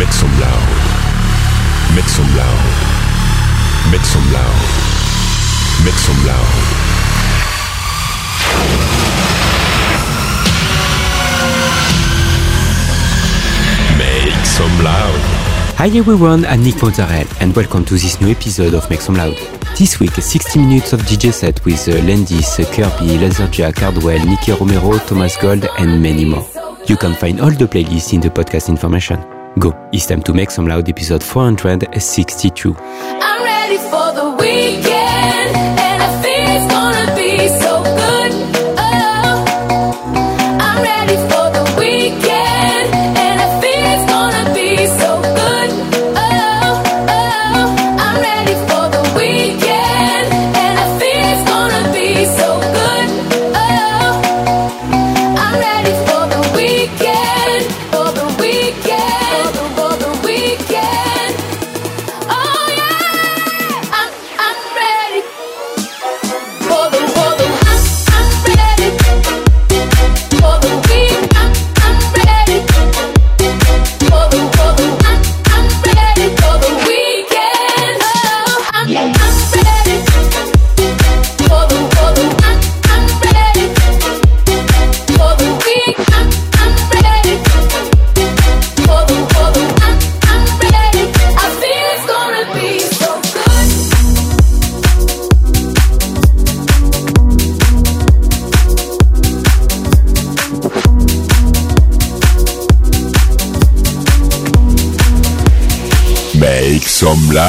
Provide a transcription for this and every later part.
Make some loud. Make some loud. Make some loud. Make some loud. Make some loud. Hi everyone, I'm Nick Montarel, and welcome to this new episode of Make Some Loud. This week, 60 minutes of DJ set with Lendis, Landis, uh, Kirby, Laserjack, Cardwell, Nicky Romero, Thomas Gold and many more. You can find all the playlists in the podcast information. Go. It's time to make some loud episode 462.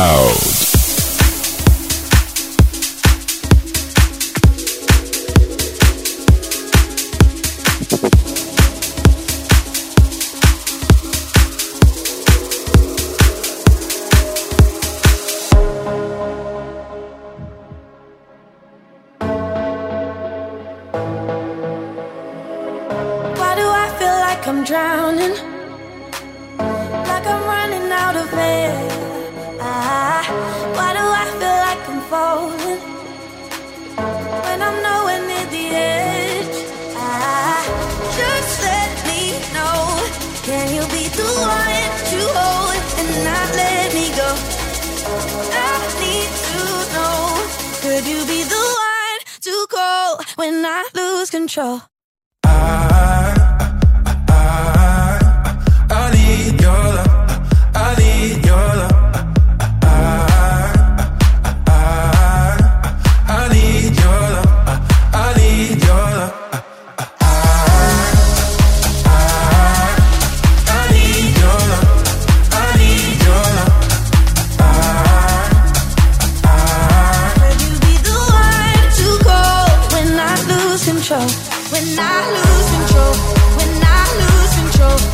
House. lose control, when I lose control.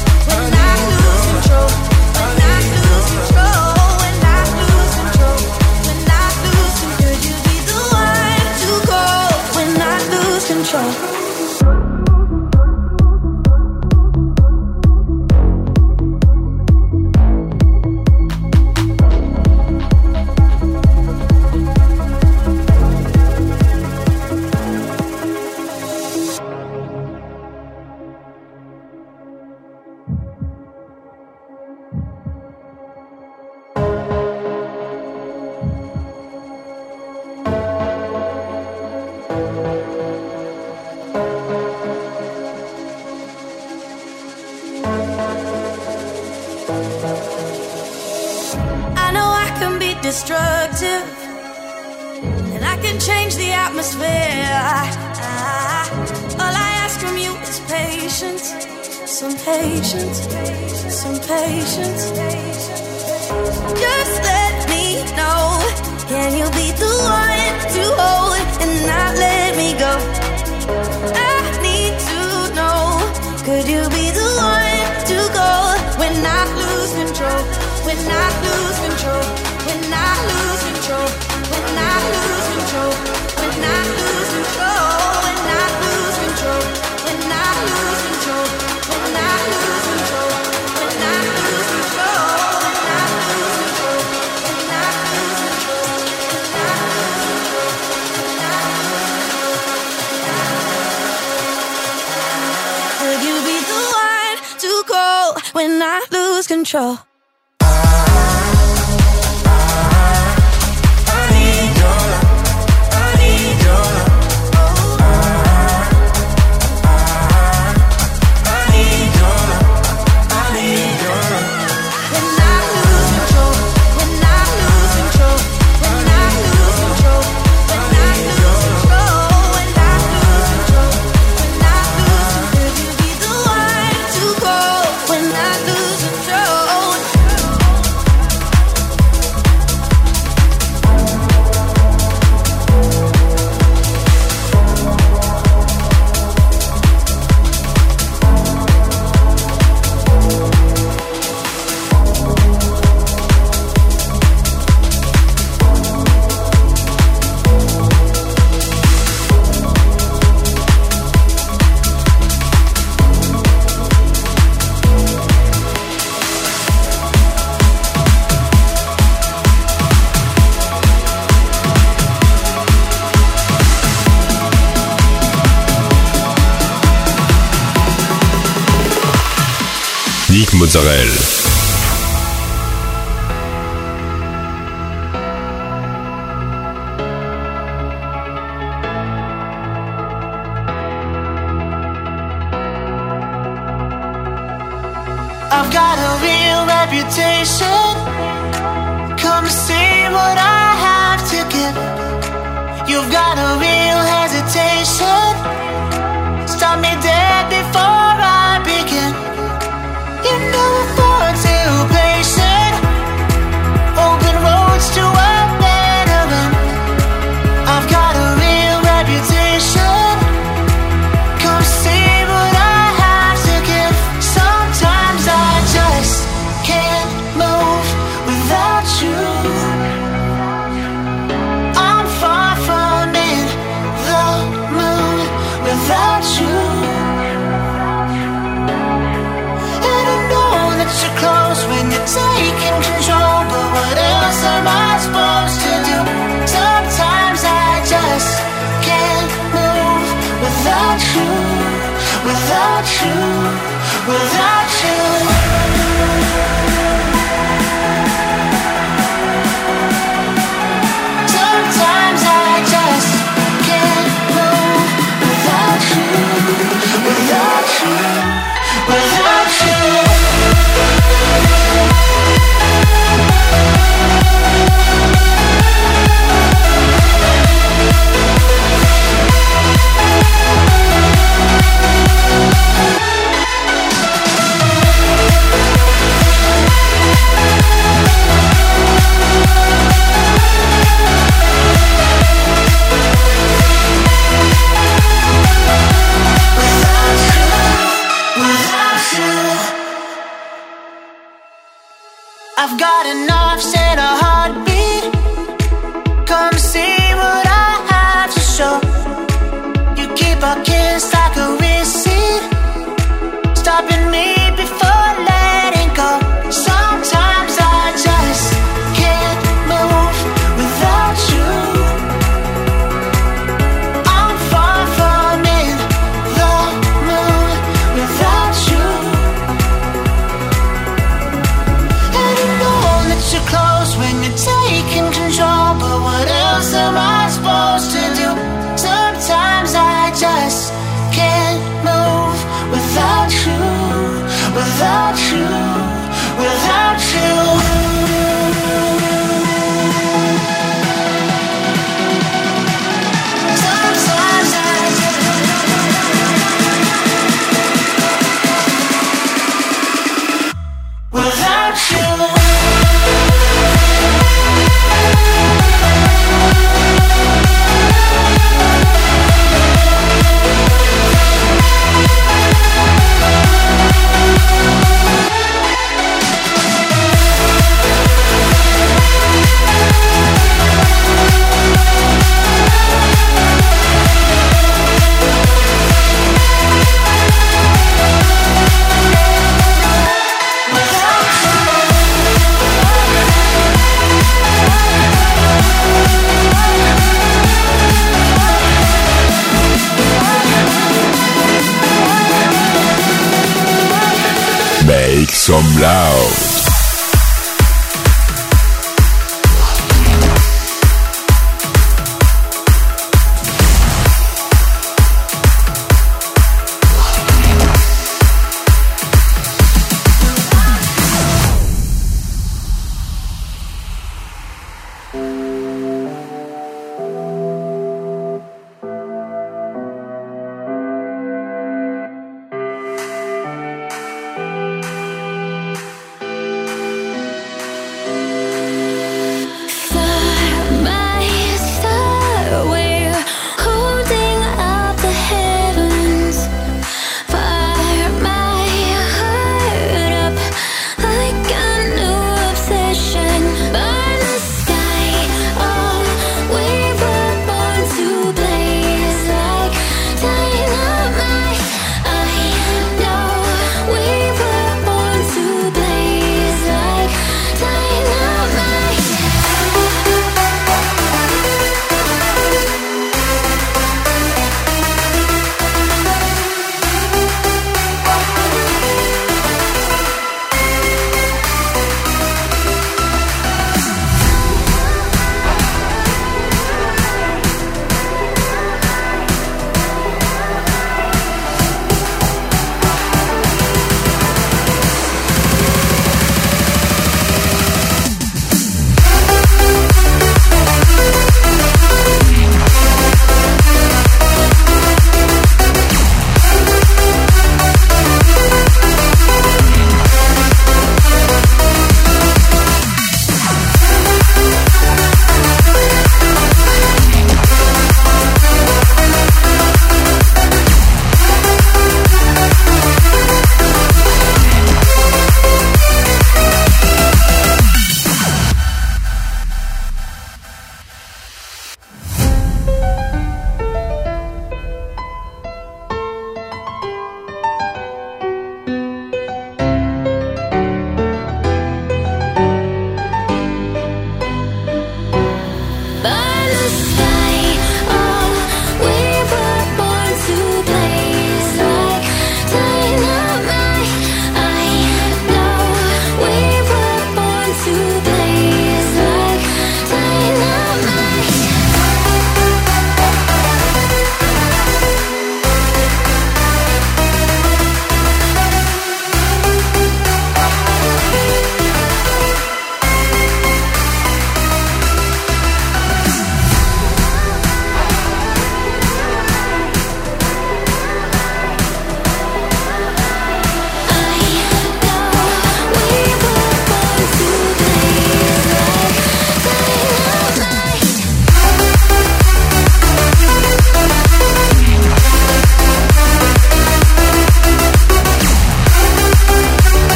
Some loud.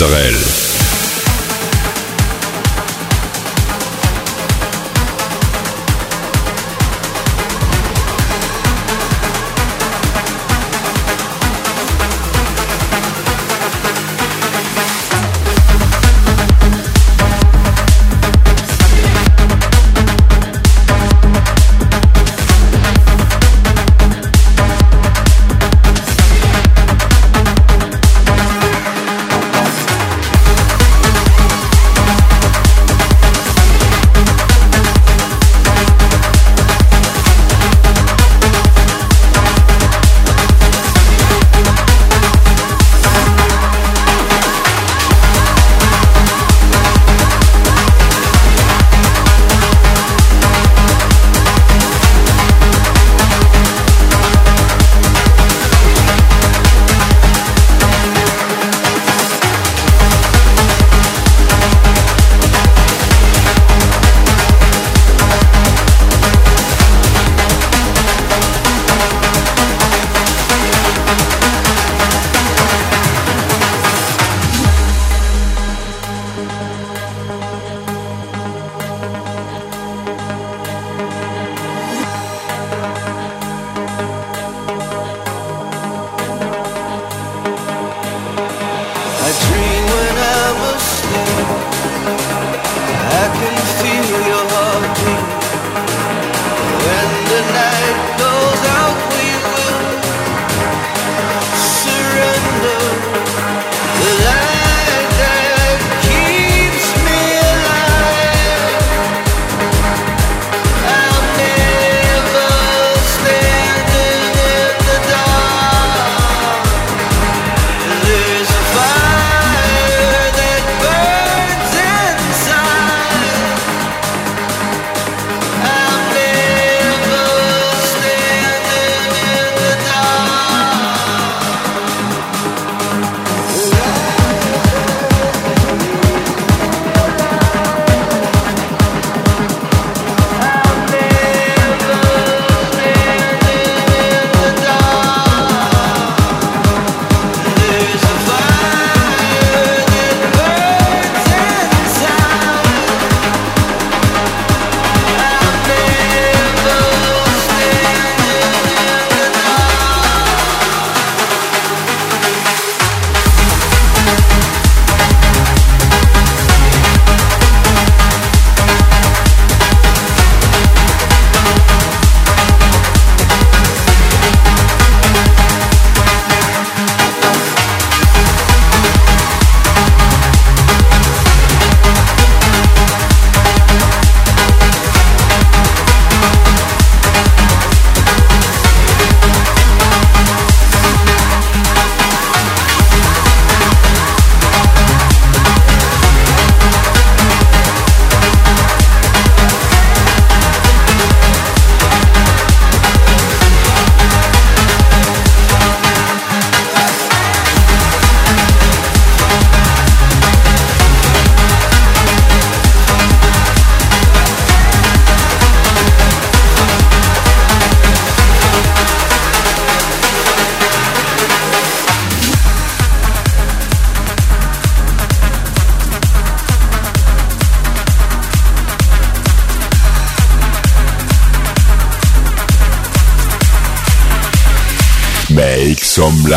Mozzarella.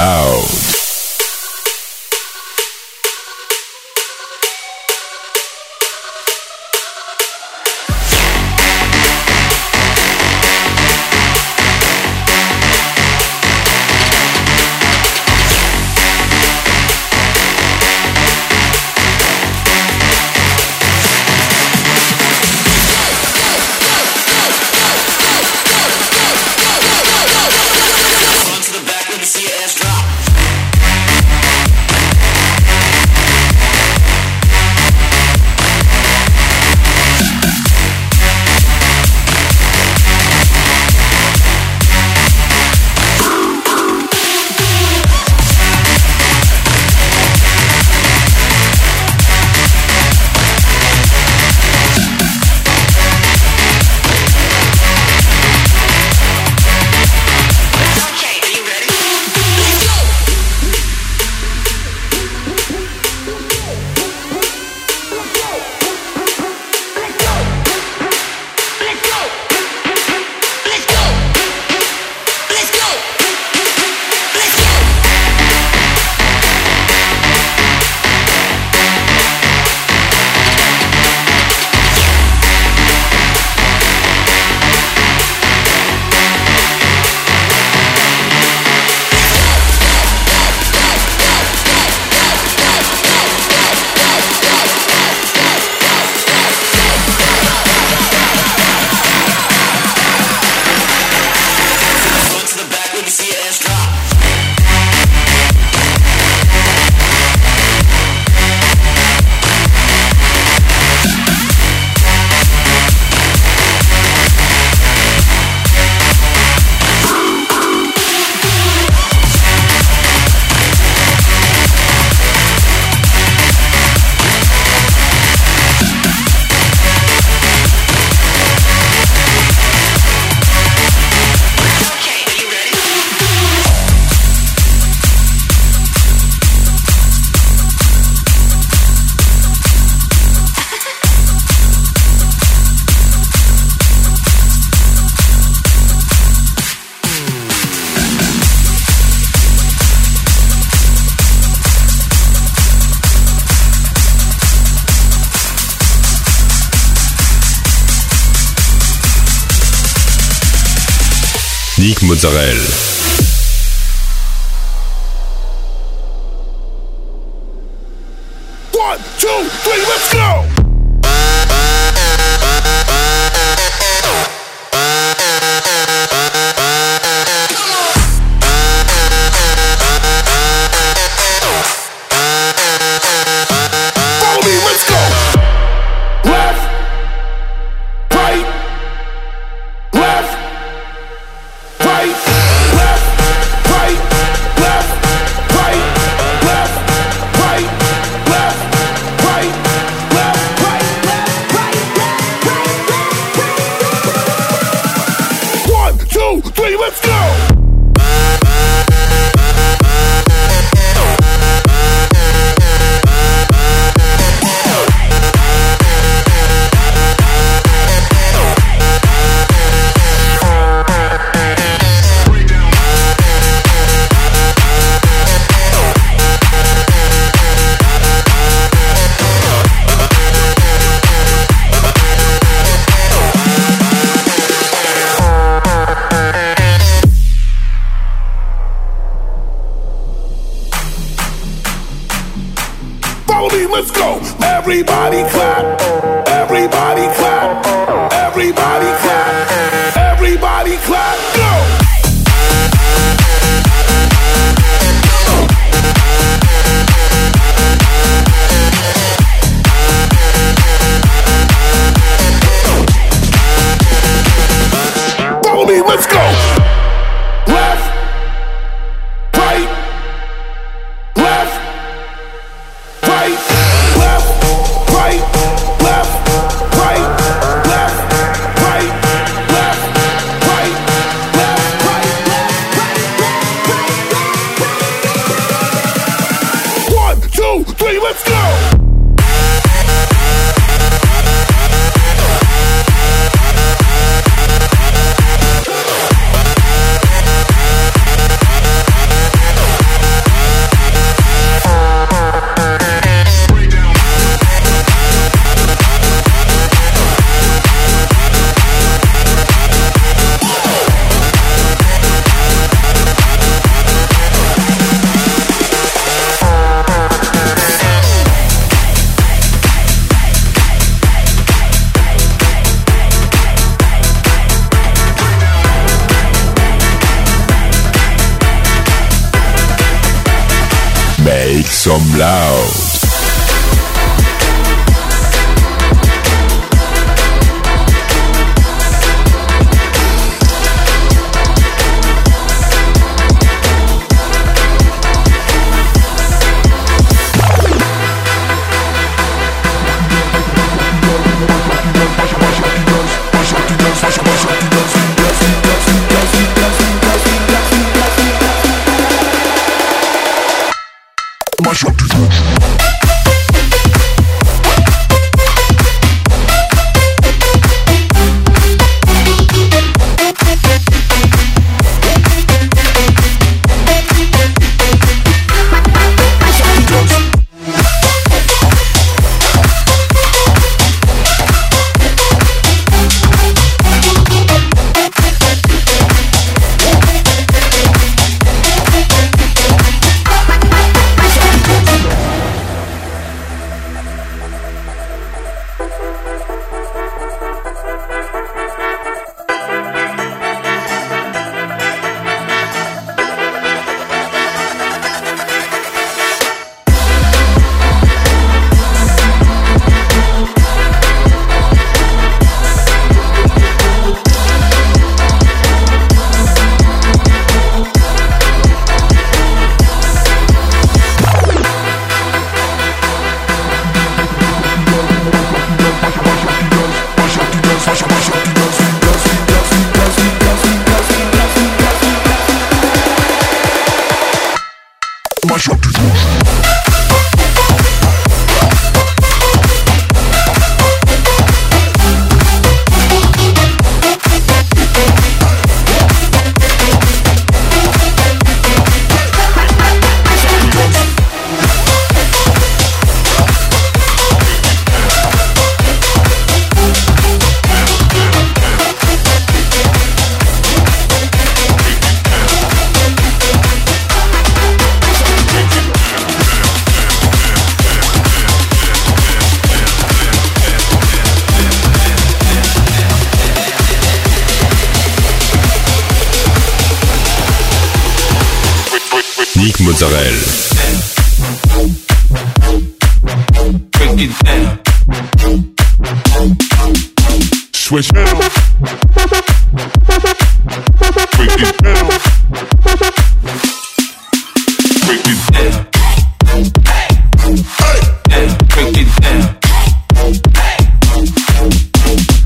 Some loud. Mozzarella.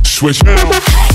Switch.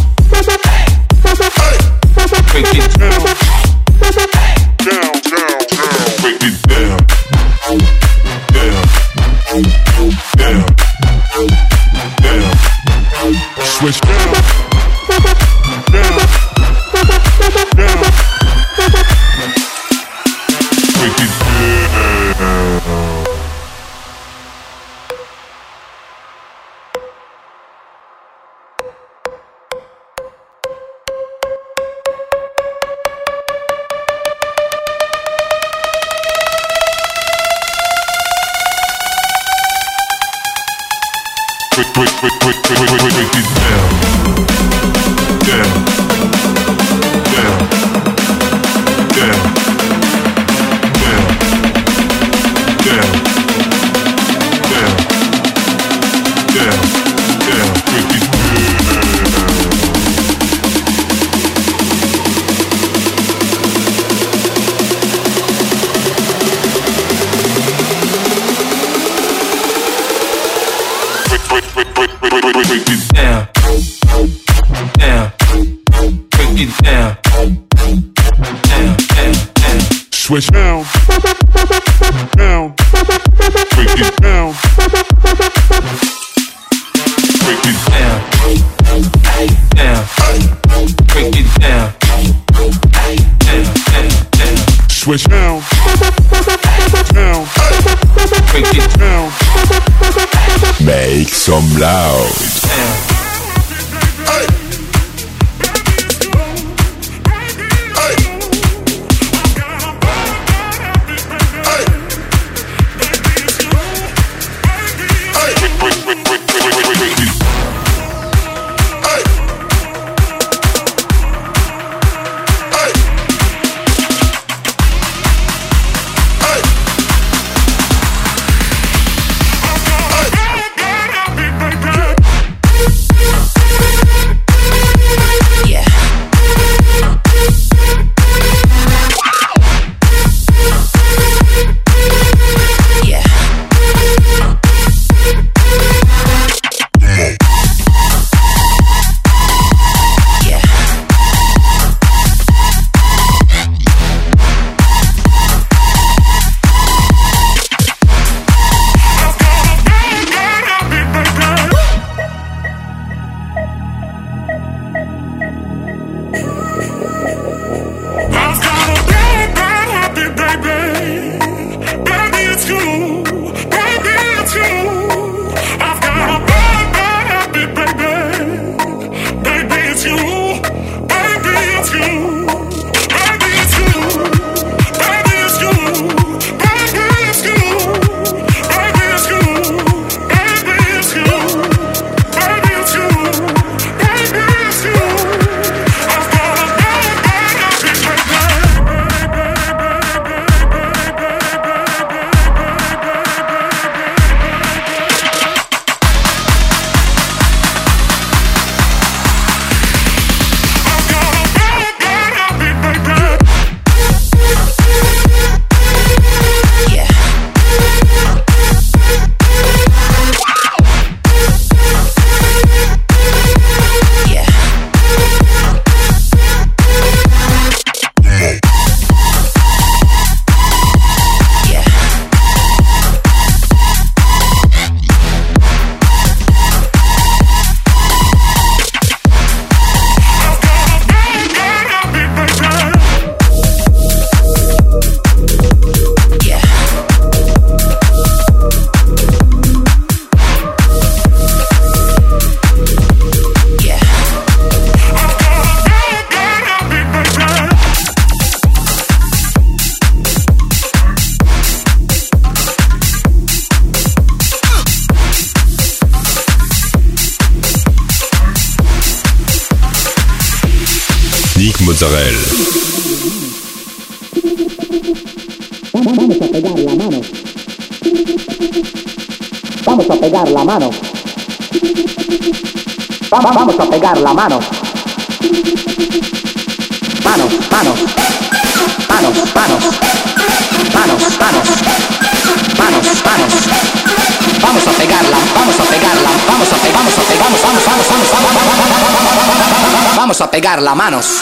la Manos.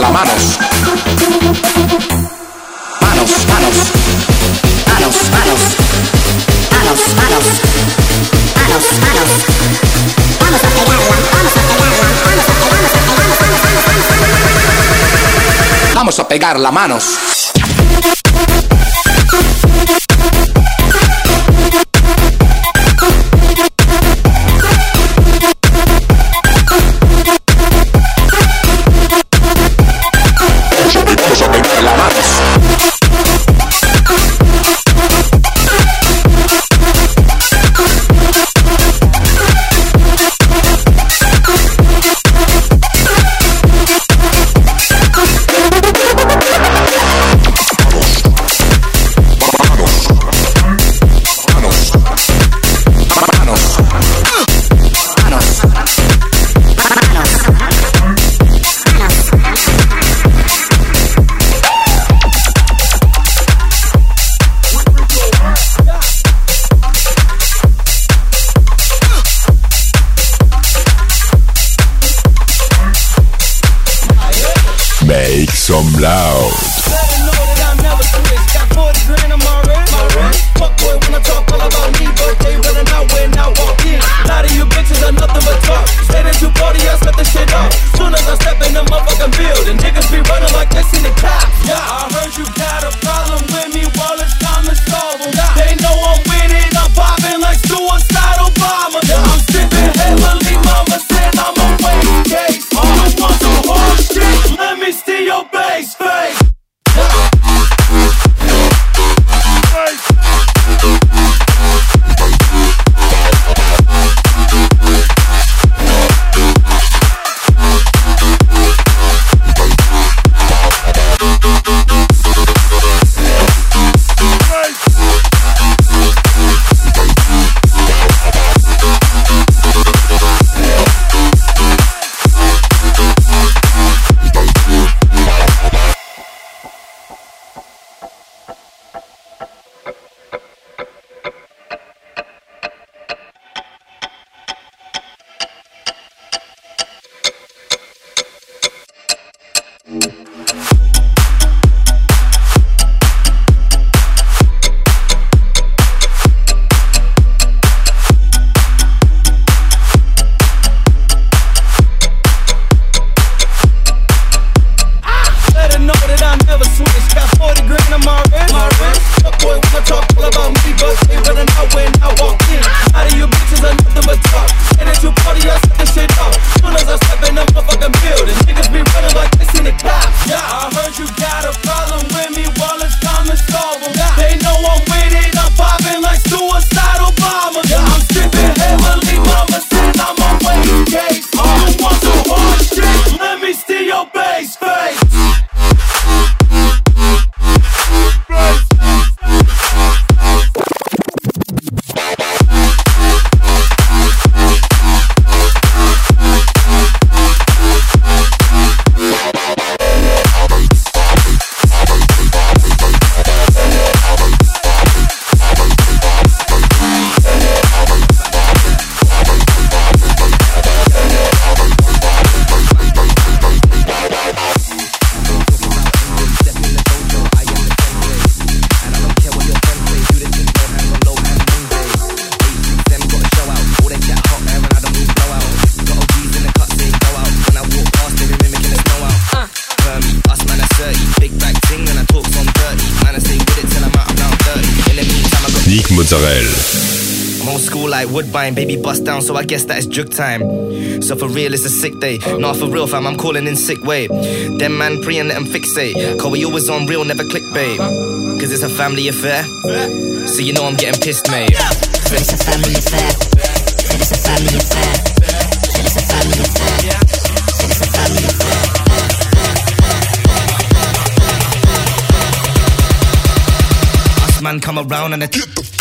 La manos. Manos, manos. Manos, manos. Manos, manos. Manos, manos. Vamos a pegarla, vamos a pegarla, vamos a pegarla, vamos a pegarla. Vamos a pegar la manos. Some loud. In niggas be running like they seen the. Yeah, I heard you got a problem with me, well you gotta like Woodbine, baby bust down, so I guess that is jug time. So for real, it's a sick day. Not for real, fam, I'm calling in sick way. Them man pre and let them fixate. Cause we always on real, never clickbait. Cause it's a family affair. So you know I'm getting pissed, mate. It's a family affair. It's a family affair. It's a family affair. It's a family affair. Man come around and they get the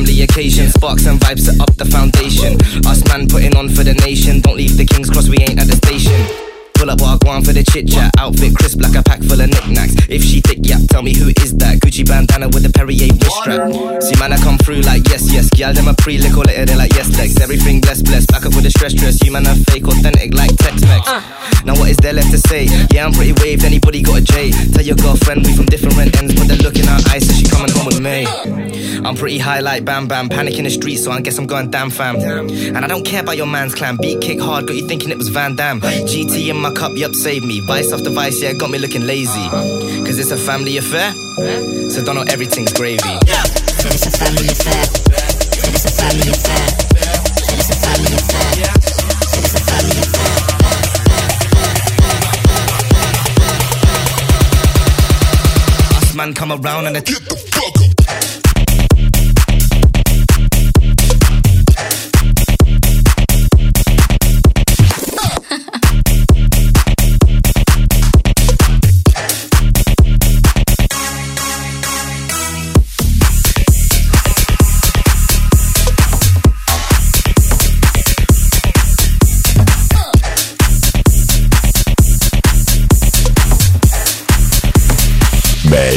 family occasion. Sparks and vibes set up the foundation. Us man putting on for the nation. Don't leave the King's Cross, we ain't at the station. Pull up on for the chit chat. Outfit crisp like a pack full of knickknacks. If she thick, yeah, tell me who is that? Gucci bandana with the Perrier wrist strap. See, man, I come through like yes, yes. Girl, them a pre lick all later, they like yes, legs. Everything blessed, blessed. Back up with the stress dress. You man are fake, authentic like Tex Mex. Now, what is there left to say? Yeah, I'm pretty waved. Anybody got a J? Tell your girlfriend we from different ends, but they're looking our eyes, so she coming home with me. I'm pretty high like Bam Bam, panic in the street, so I guess I'm going damn fam. And I don't care about your man's clan, beat kick hard, got you thinking it was Van Damme. GT in my cup, yup, save me. Vice after vice, yeah, got me looking lazy. Cause it's a family affair, so don't know everything's gravy. It's a family affair. It's a family affair. It's a family affair. It's a family affair. Us man come around and they get the fuck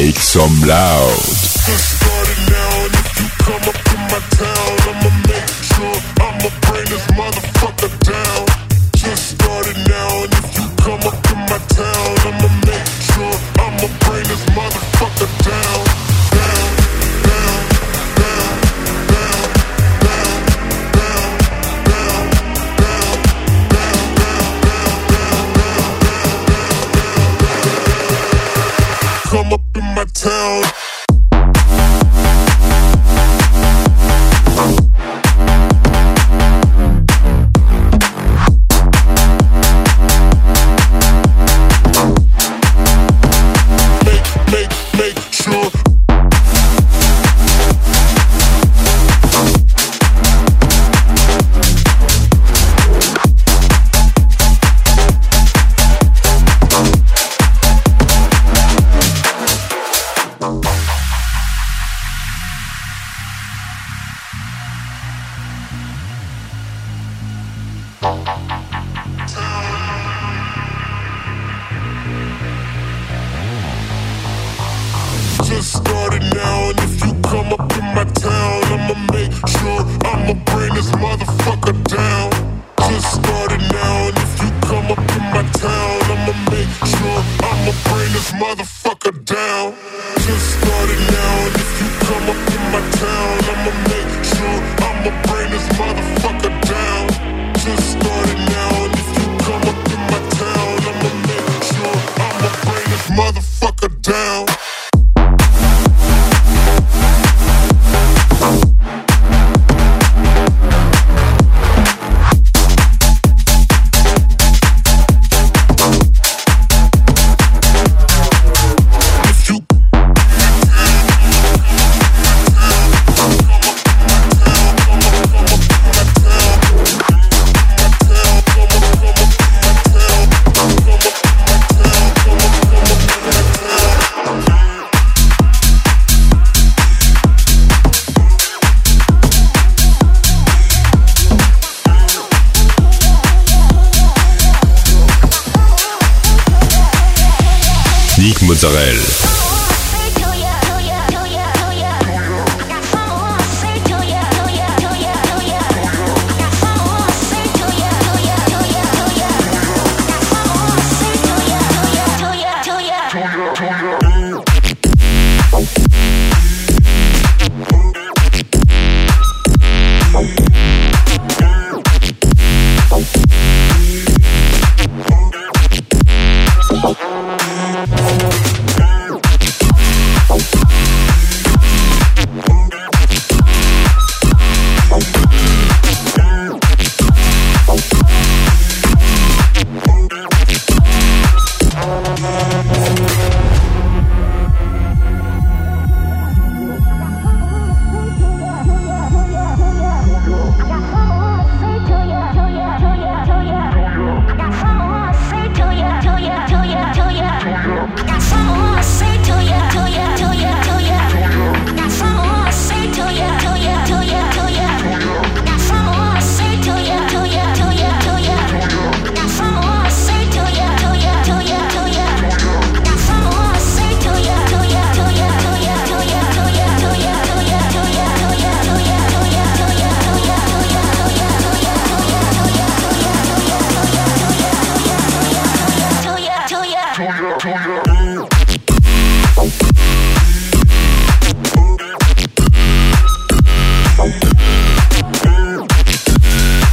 Make some loud. Sorel.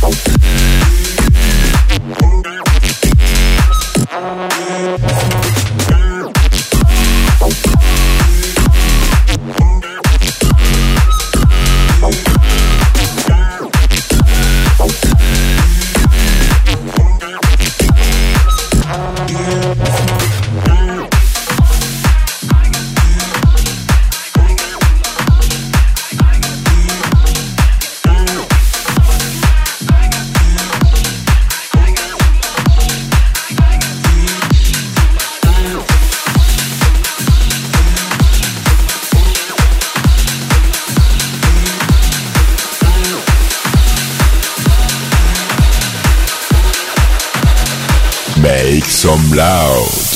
Thank 'em up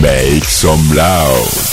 Make some loud.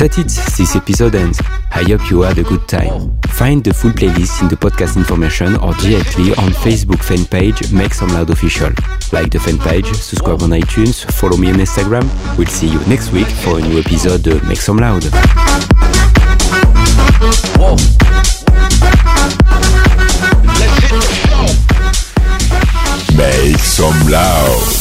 That's it, this episode ends. I hope you had a good time. Find the full playlist in the podcast information or directly on Facebook fan page Make Some Loud Official. Like the fan page, subscribe on iTunes, follow me on Instagram. We'll see you next week for a new episode of Make Some Loud. Make some loud.